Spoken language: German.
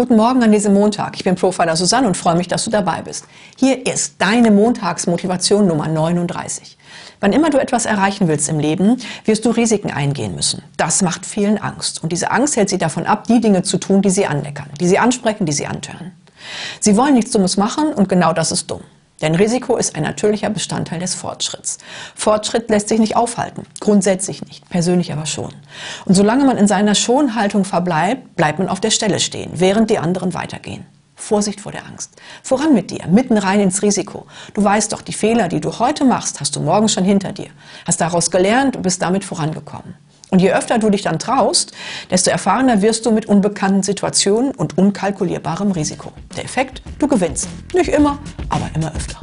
Guten Morgen an diesem Montag. Ich bin Profiler Susanne und freue mich, dass du dabei bist. Hier ist deine Montagsmotivation Nummer 39. Wann immer du etwas erreichen willst im Leben, wirst du Risiken eingehen müssen. Das macht vielen Angst. Und diese Angst hält sie davon ab, die Dinge zu tun, die sie anleckern, die sie ansprechen, die sie antören. Sie wollen nichts Dummes machen und genau das ist dumm. Denn Risiko ist ein natürlicher Bestandteil des Fortschritts. Fortschritt lässt sich nicht aufhalten, grundsätzlich nicht, persönlich aber schon. Und solange man in seiner Schonhaltung verbleibt, bleibt man auf der Stelle stehen, während die anderen weitergehen. Vorsicht vor der Angst. Voran mit dir, mitten rein ins Risiko. Du weißt doch, die Fehler, die du heute machst, hast du morgen schon hinter dir. Hast daraus gelernt und bist damit vorangekommen. Und je öfter du dich dann traust, desto erfahrener wirst du mit unbekannten Situationen und unkalkulierbarem Risiko. Der Effekt, du gewinnst. Nicht immer, aber immer öfter.